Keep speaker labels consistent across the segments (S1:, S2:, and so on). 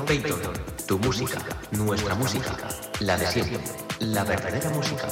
S1: Payton, tu música, nuestra música, la de siempre, la verdadera música.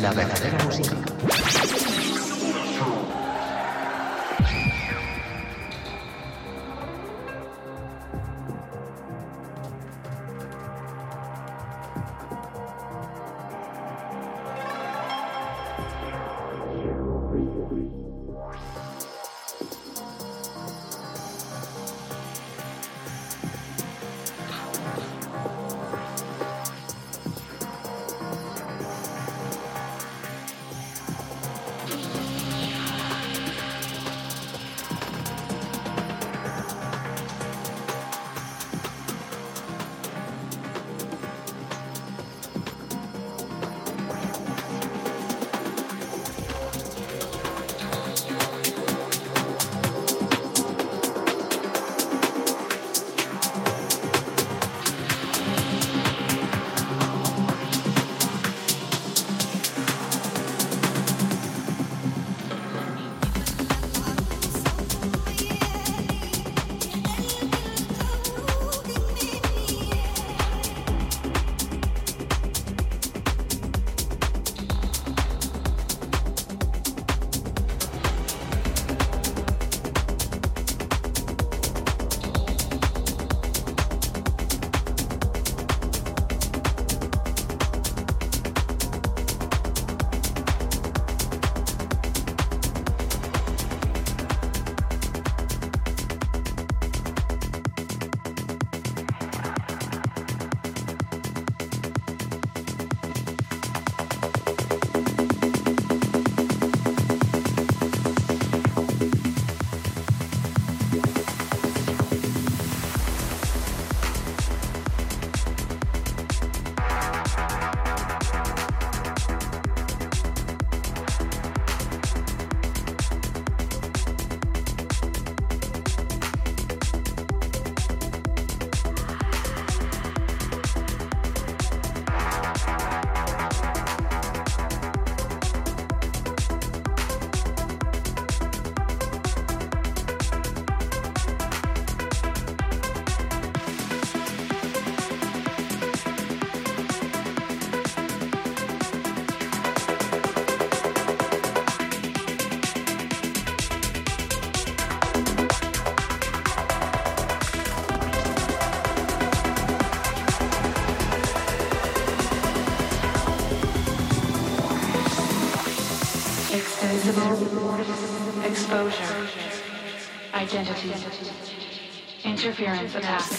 S1: La verdadera
S2: identity, interference attack.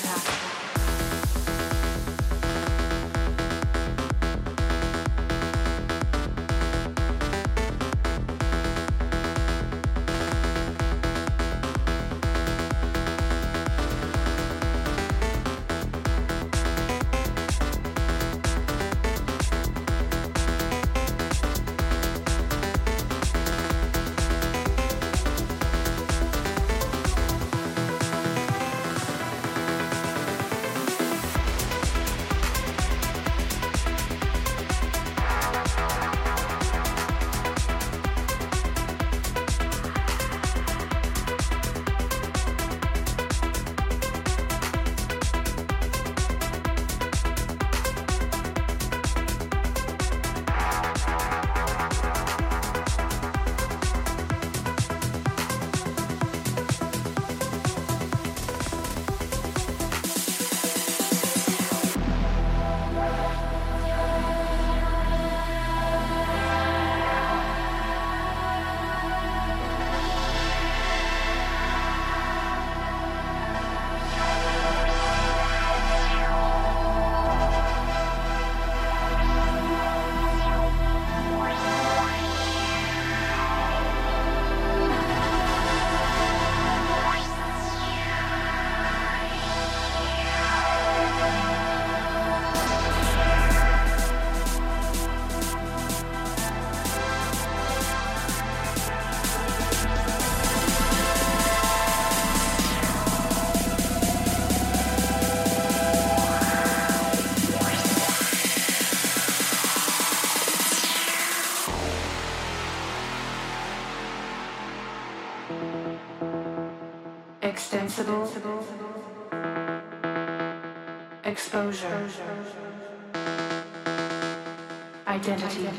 S1: Identity.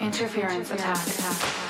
S1: Interference attack.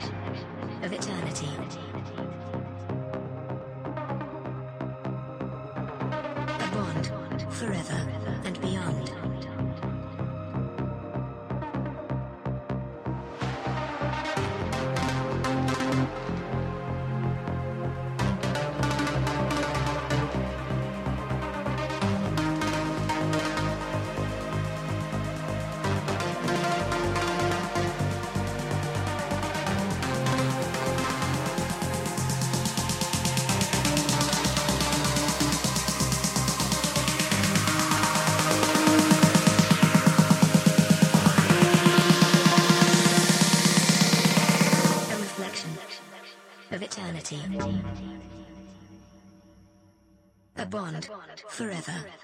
S3: Forever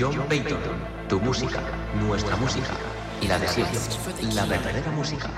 S1: John Payton, tu música, nuestra música, la de siempre, la verdadera música.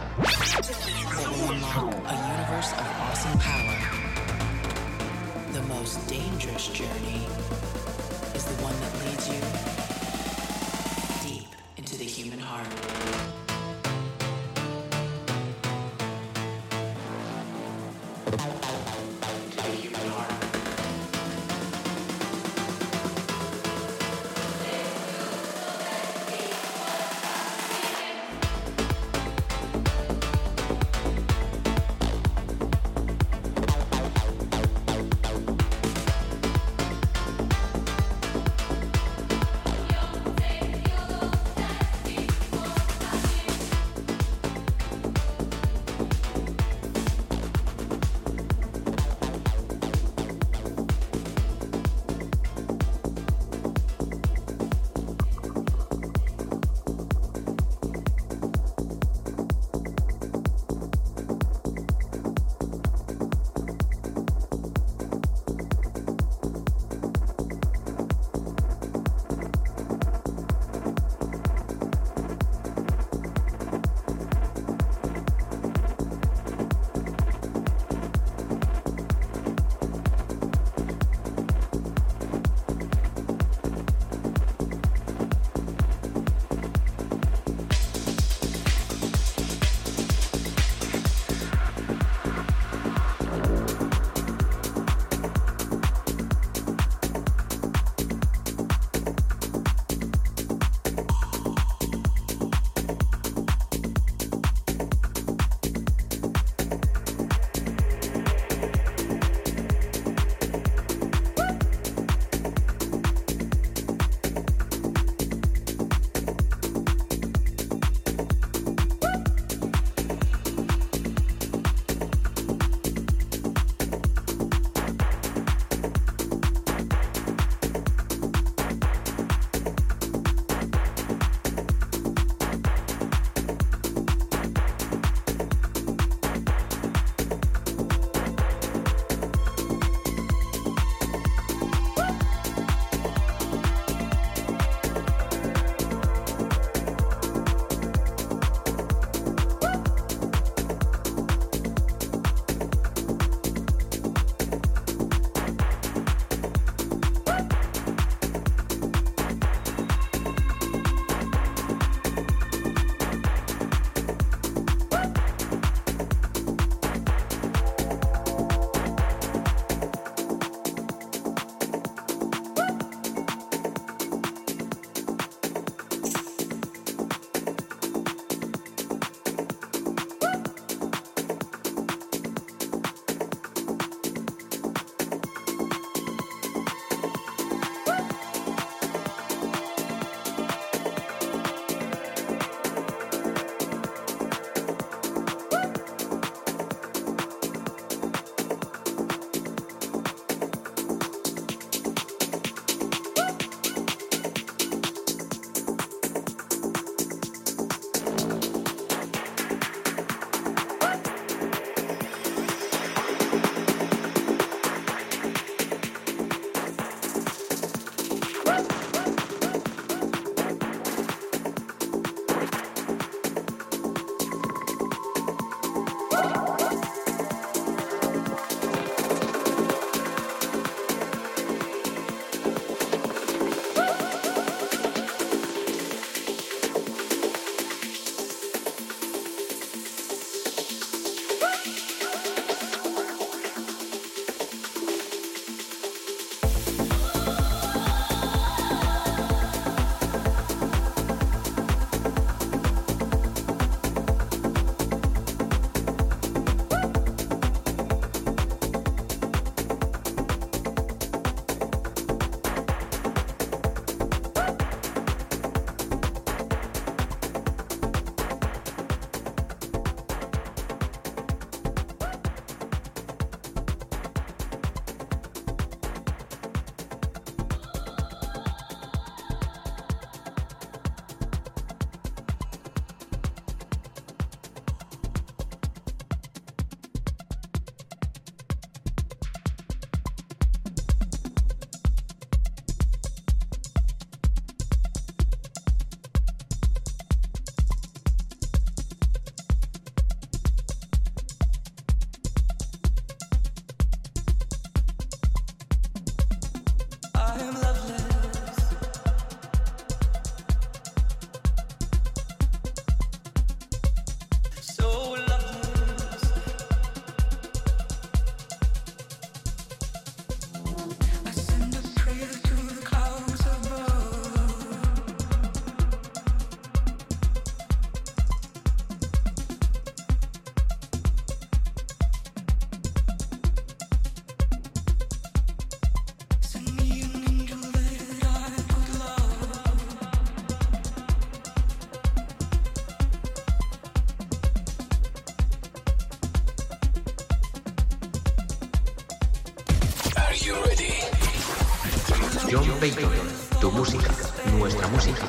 S4: Payton, tu música, nuestra música,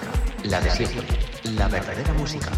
S4: la de siempre, la verdadera música.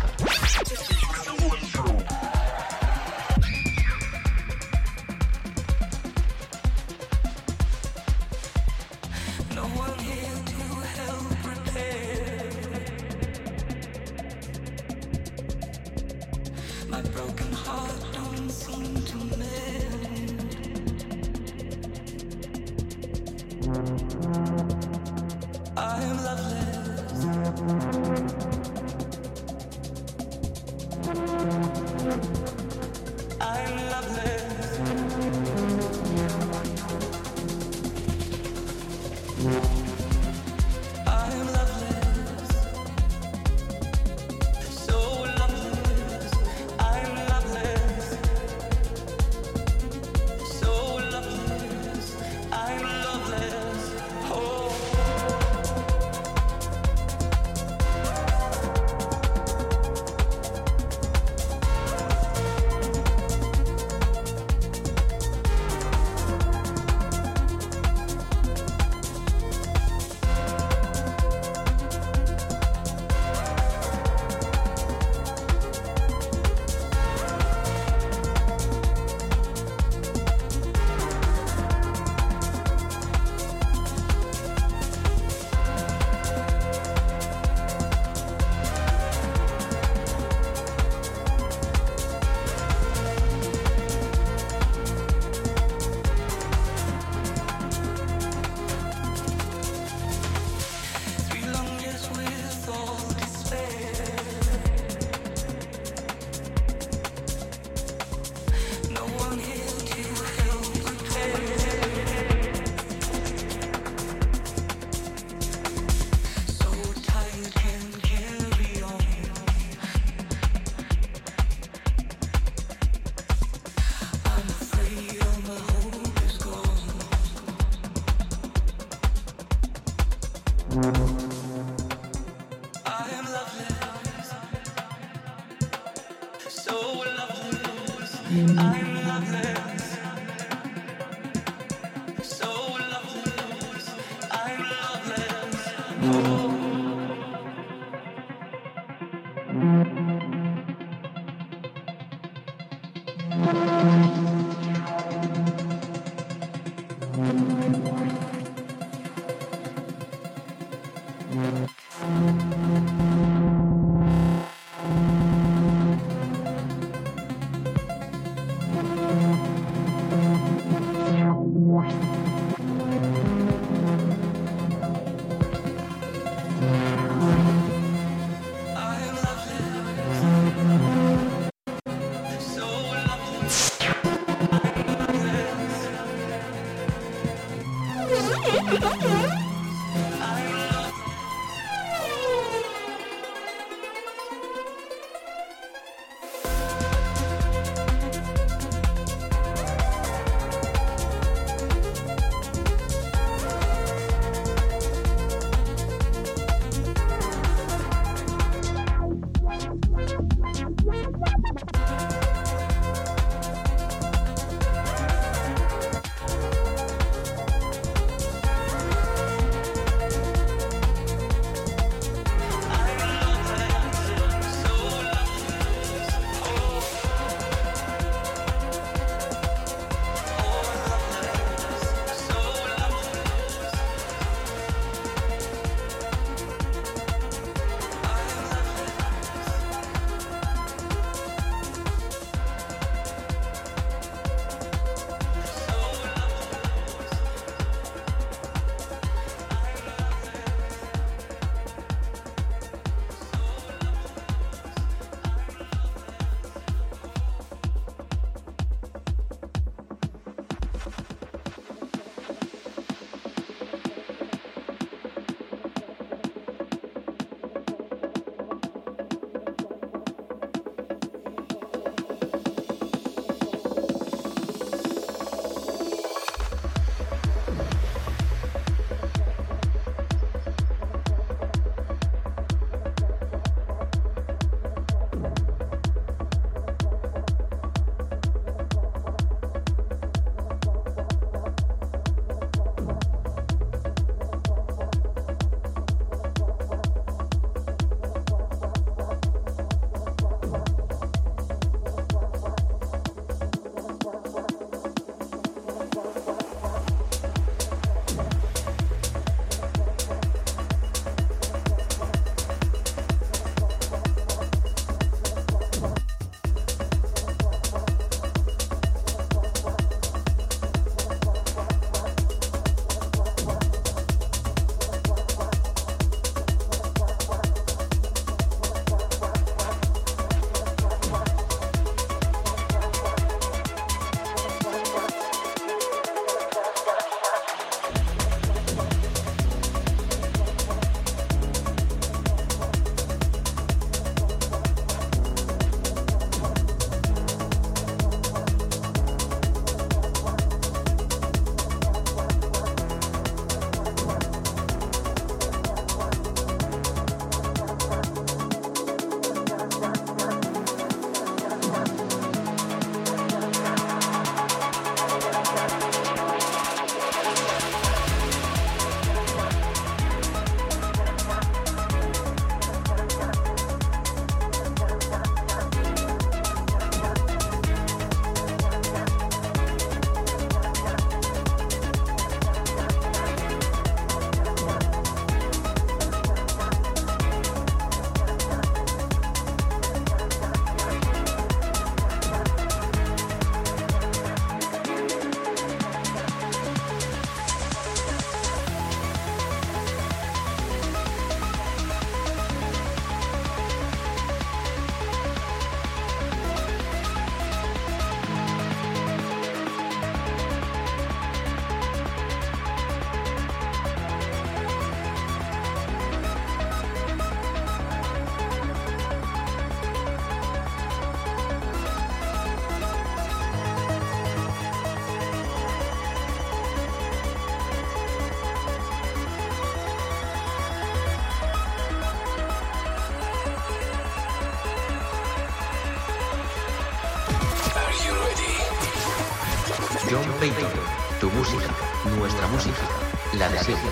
S1: Tu música, nuestra música, la de siempre,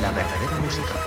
S1: la verdadera música.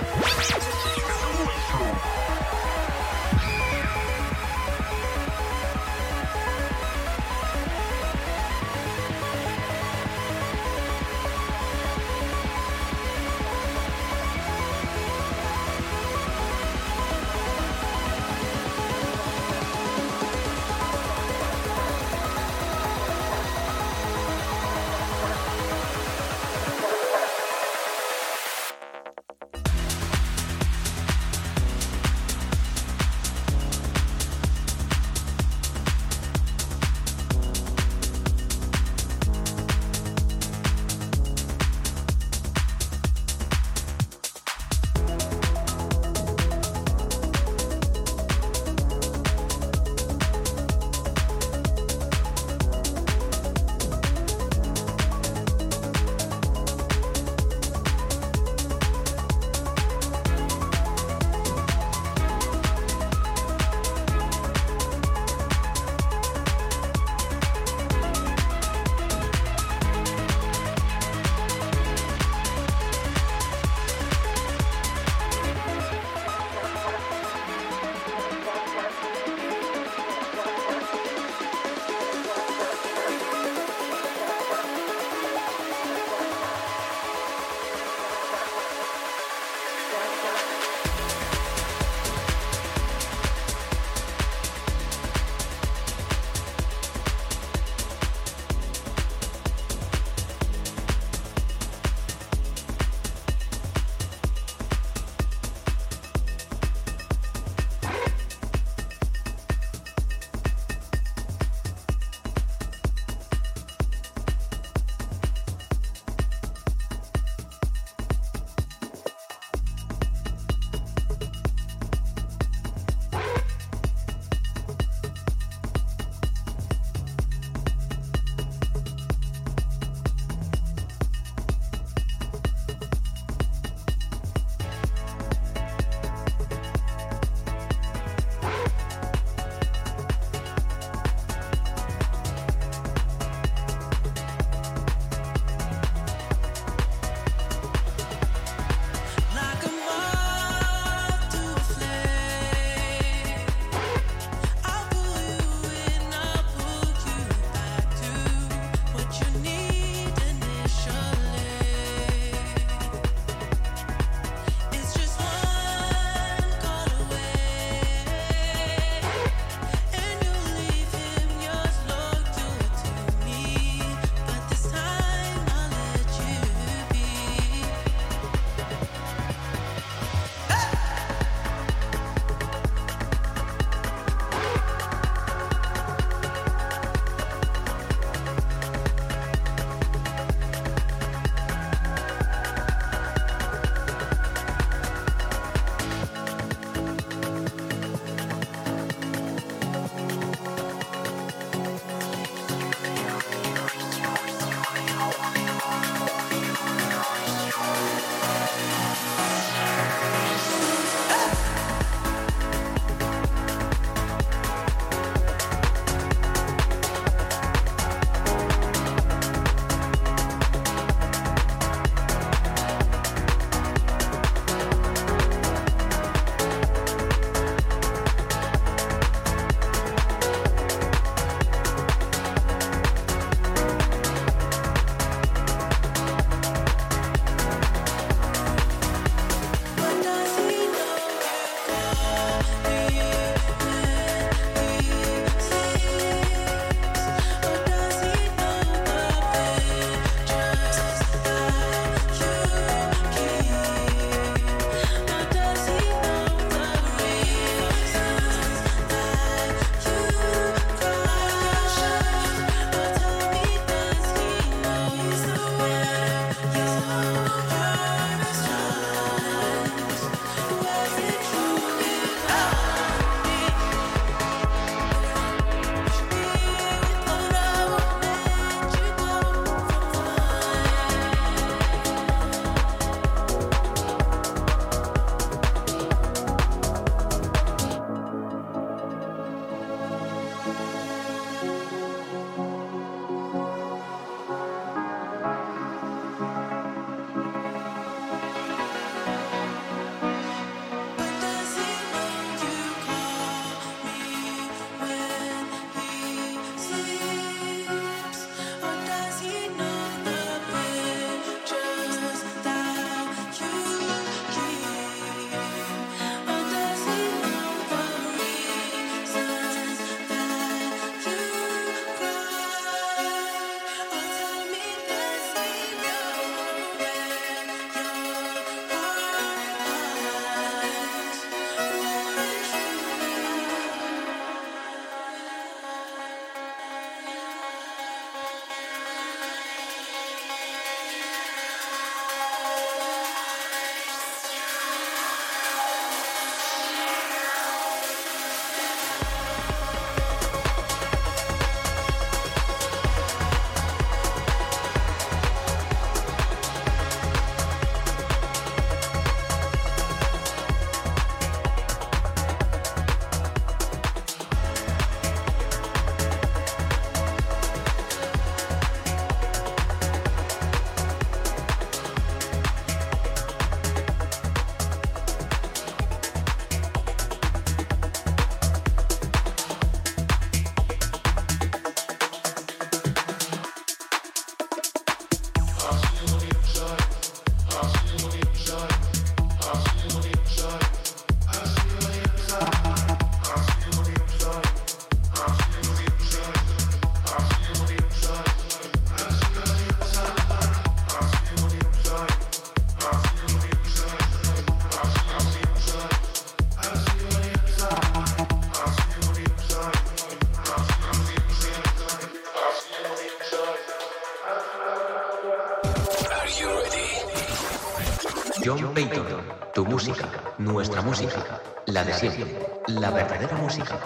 S1: Música, la de siempre, la verdadera música.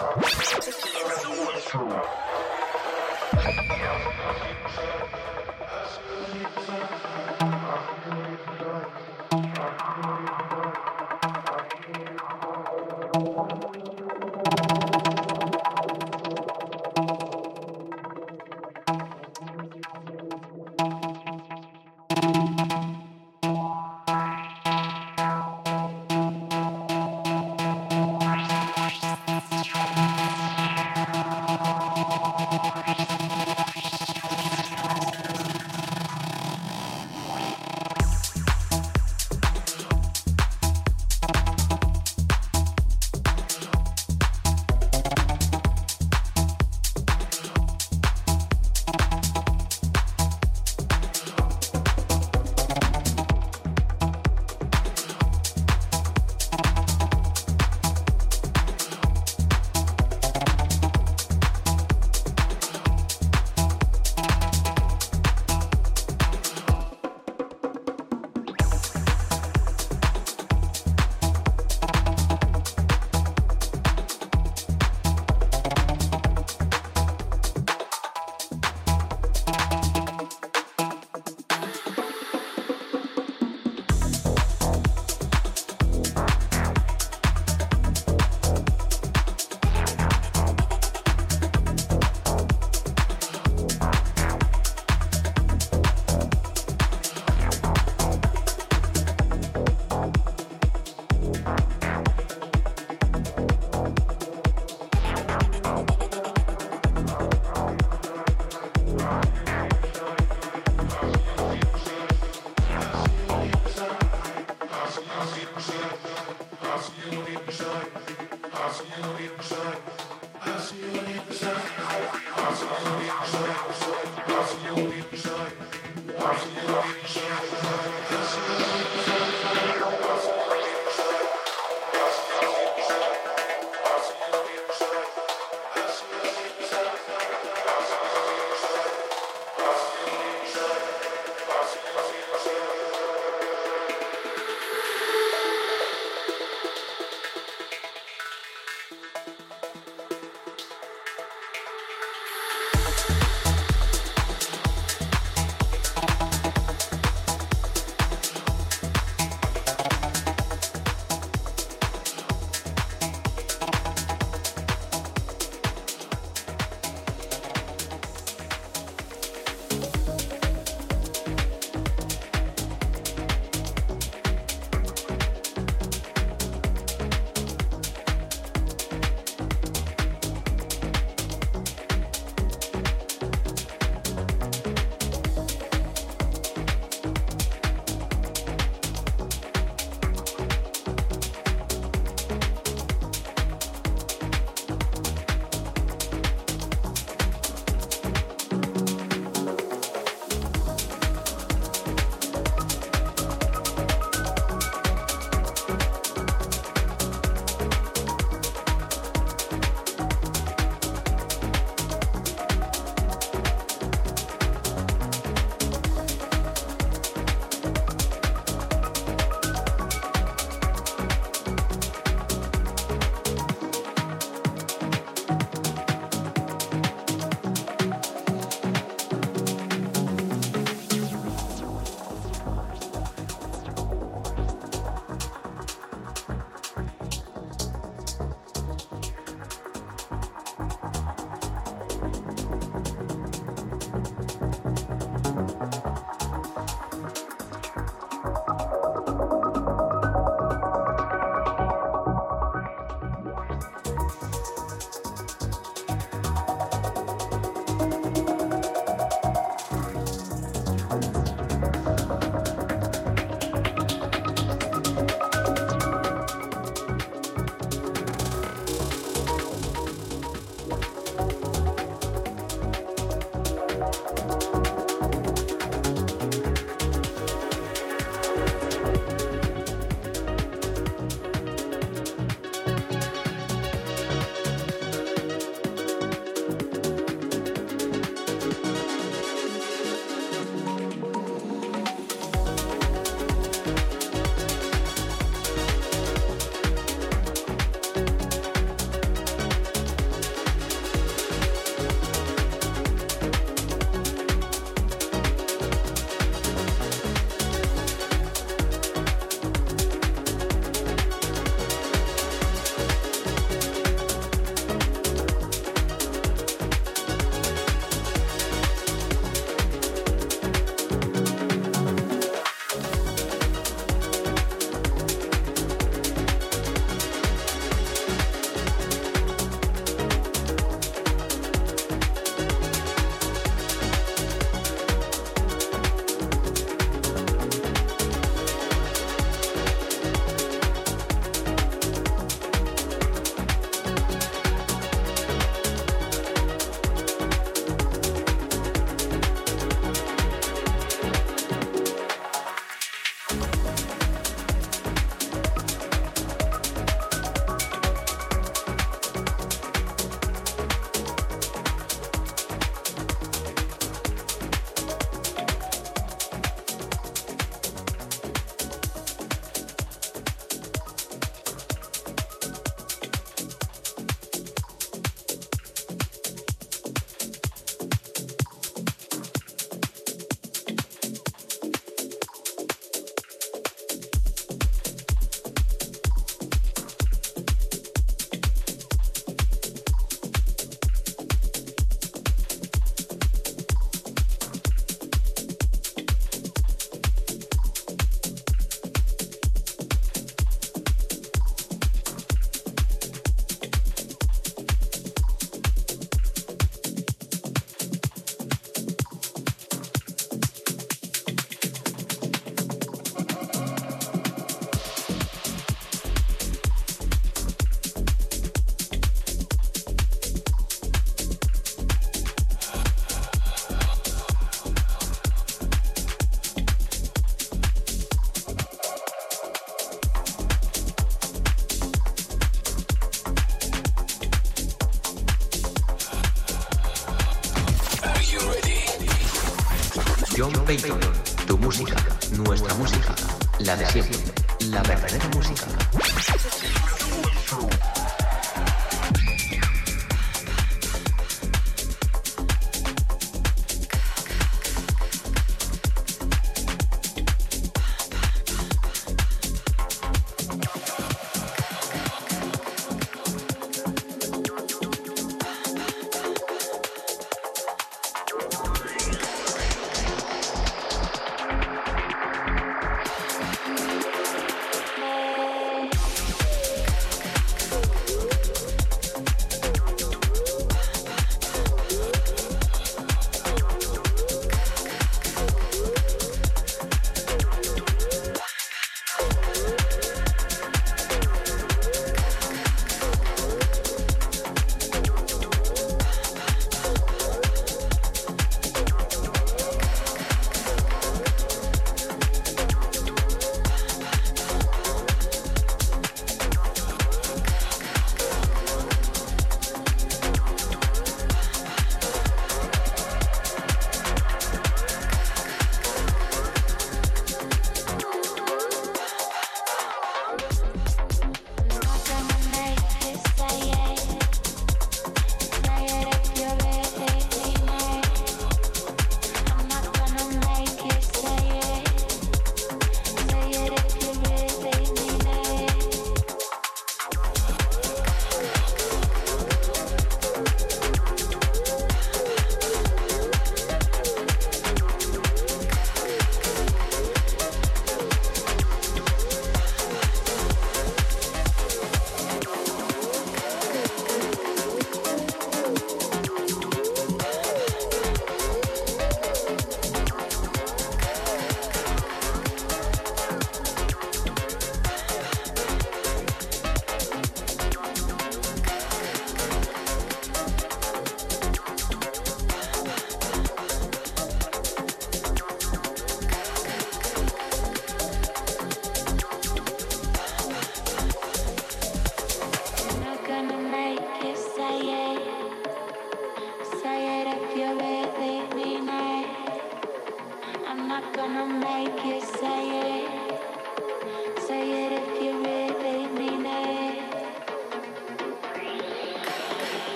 S1: La de siempre,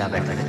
S1: la verdadera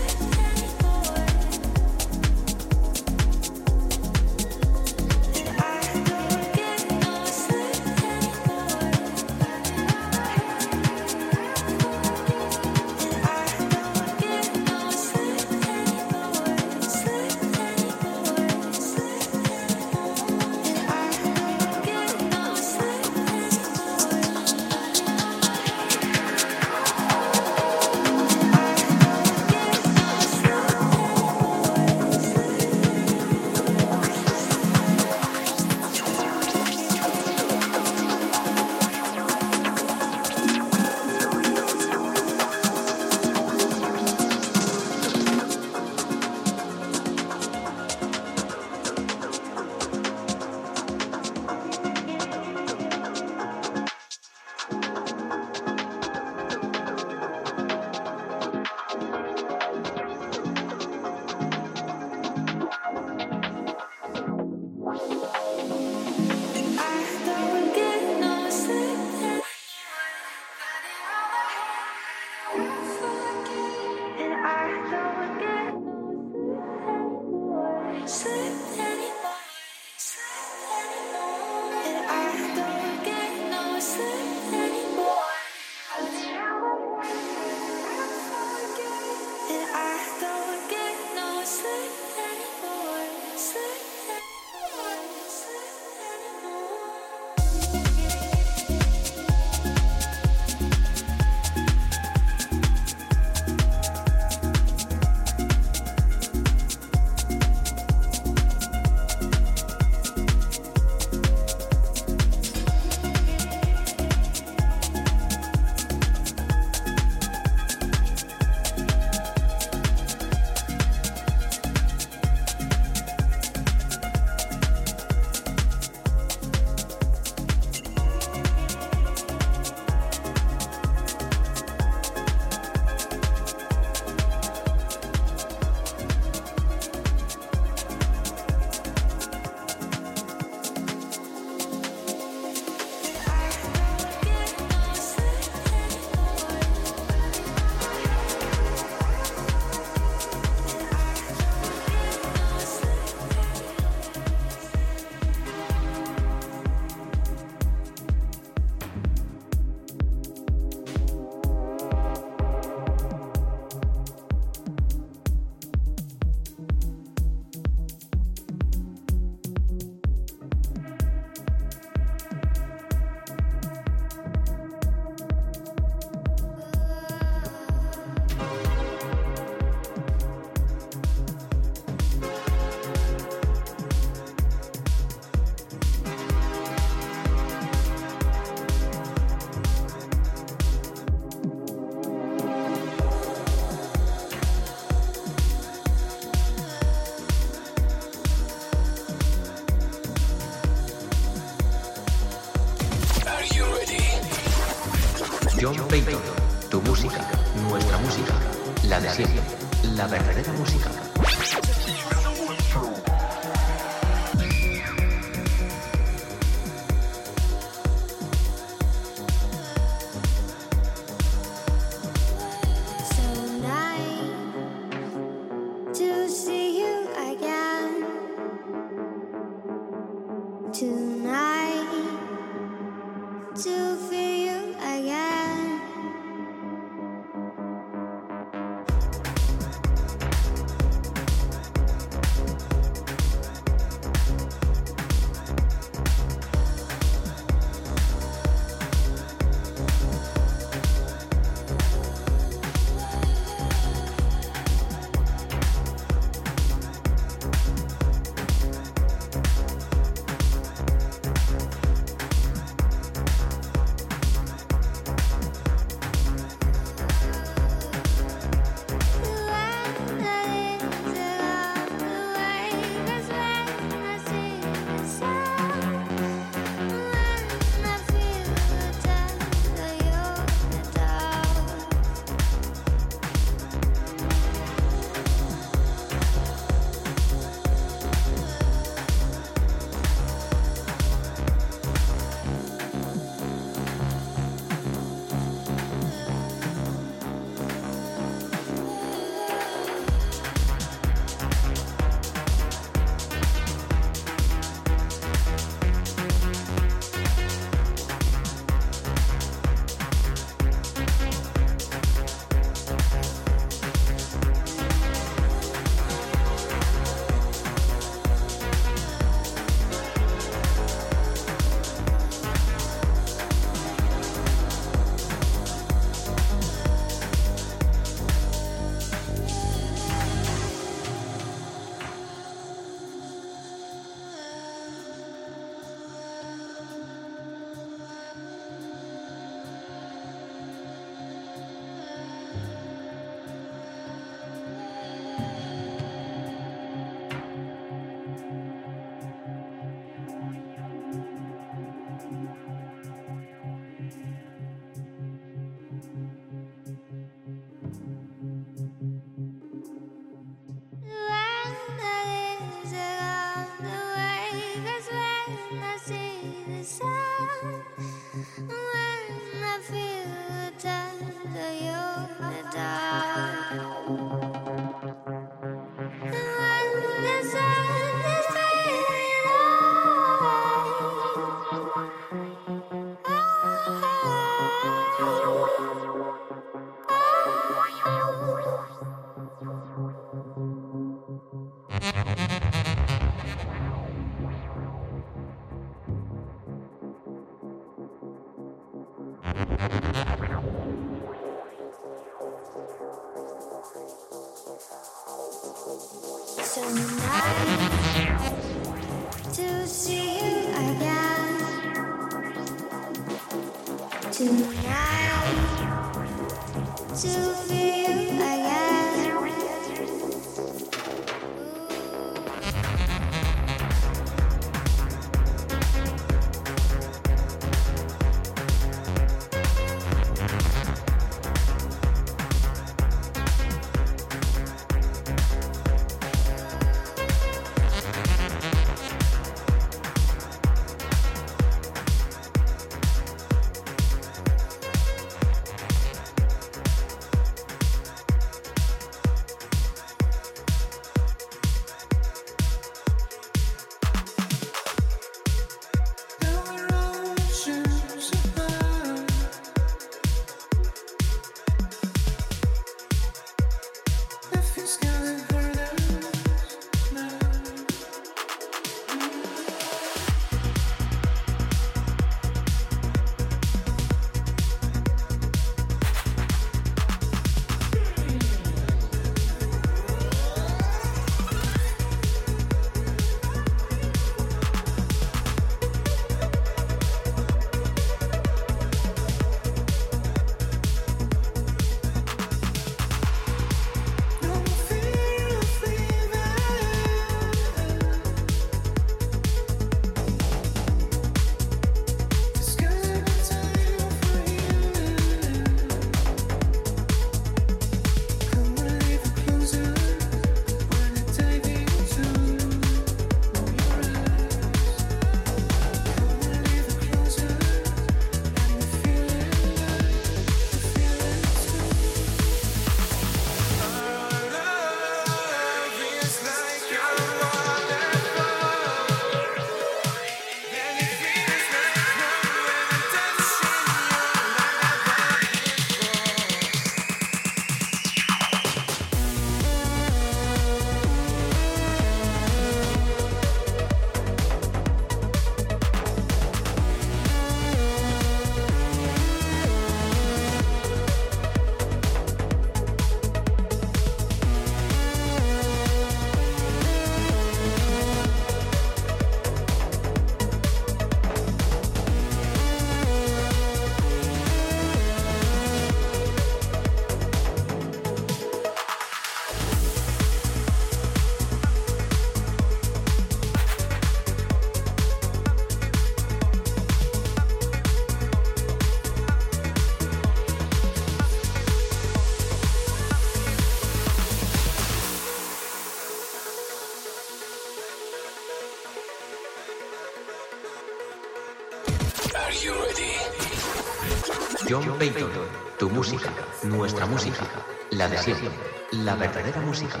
S1: Peyton, tu música, nuestra música, la de siempre, la verdadera música.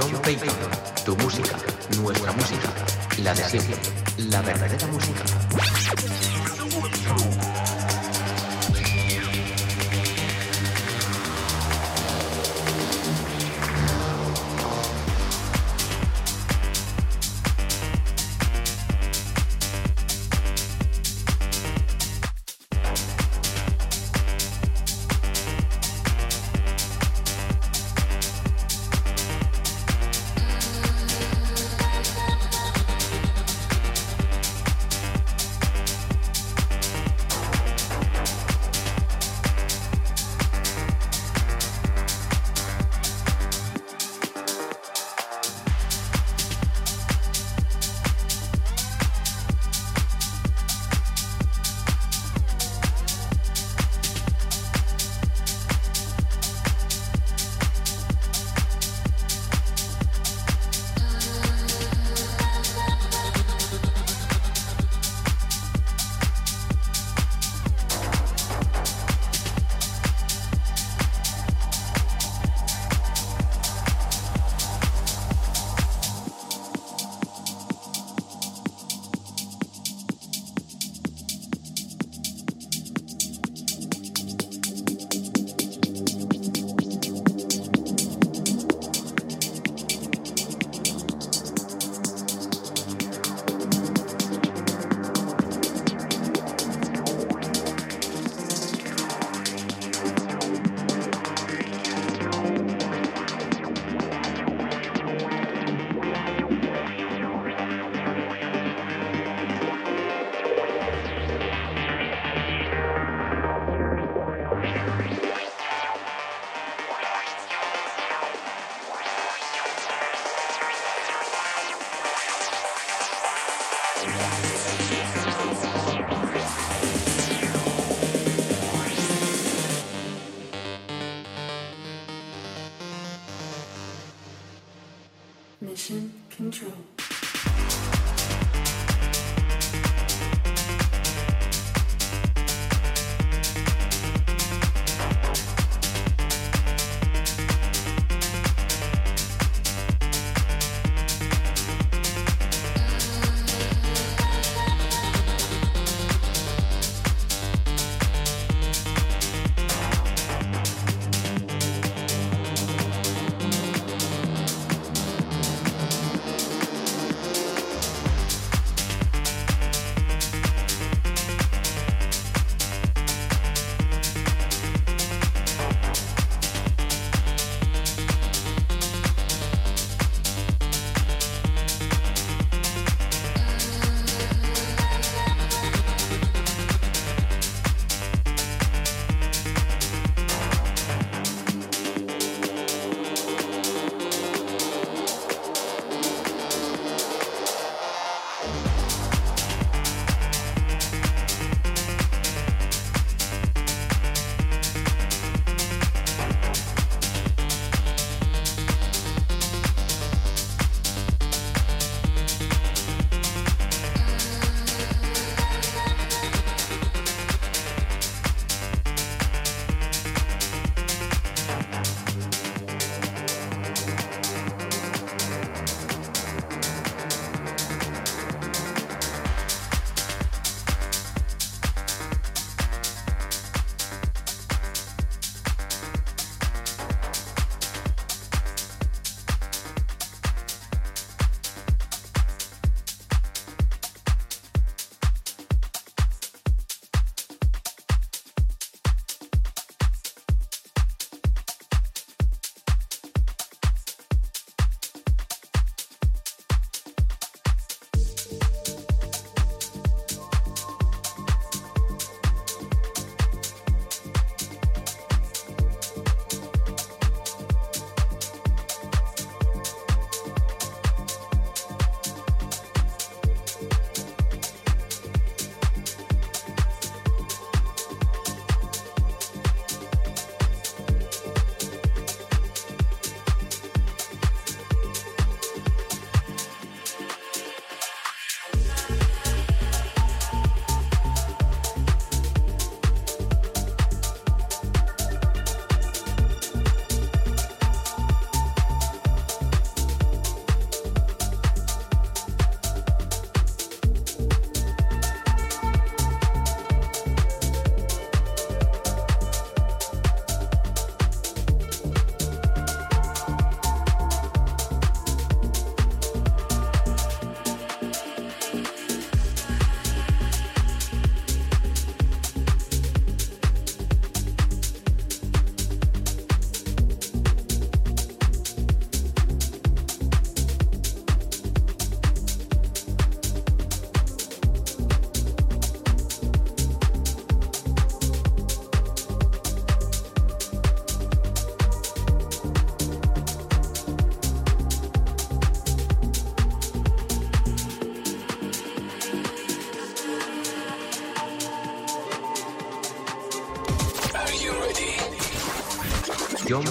S1: John Payton, tu música, nuestra música, la de siempre, la verdadera música.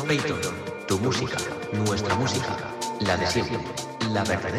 S1: John Payton, tu música, nuestra música, la de siempre, la verdadera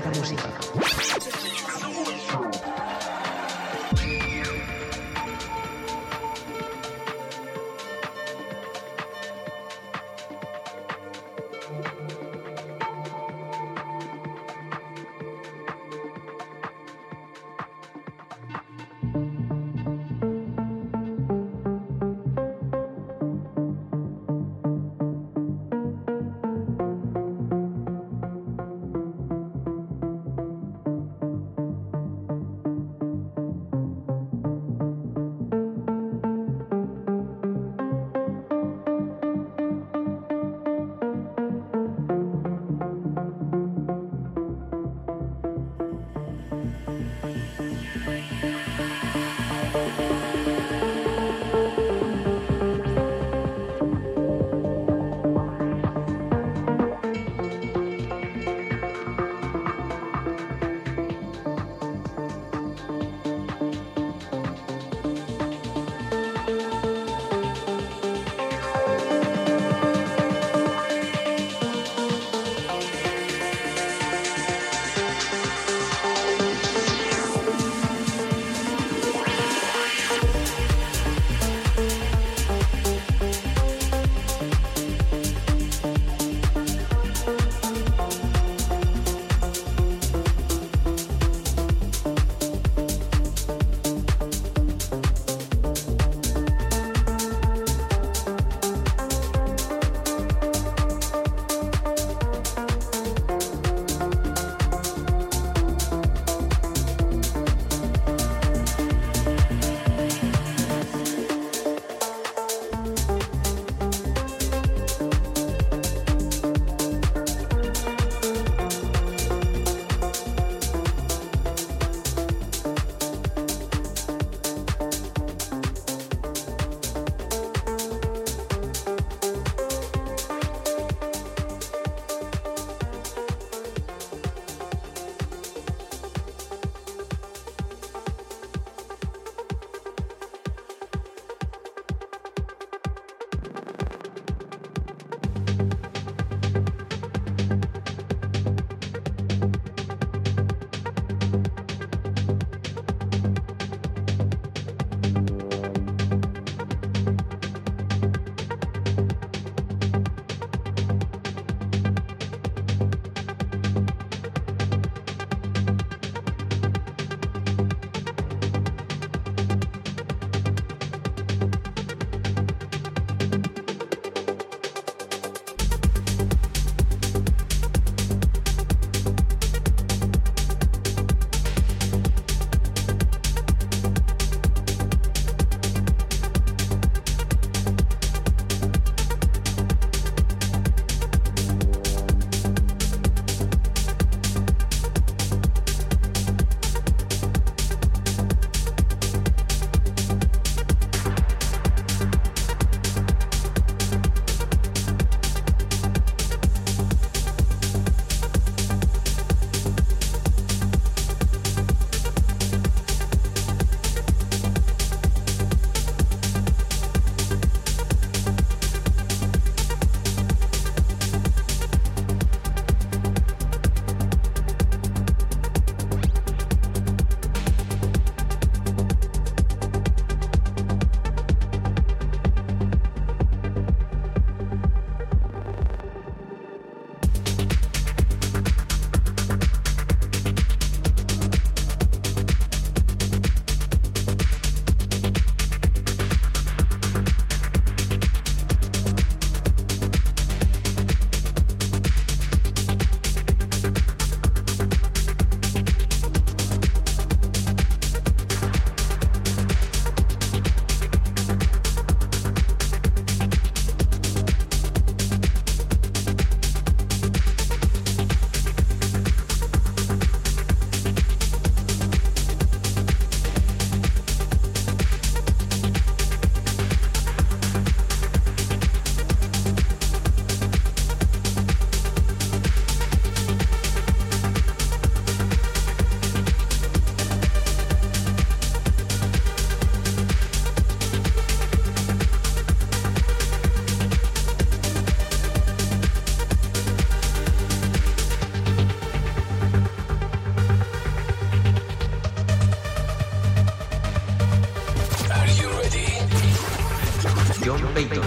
S1: Payton,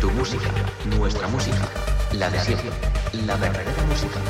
S1: tu música, nuestra música, la de siempre, la verdadera música.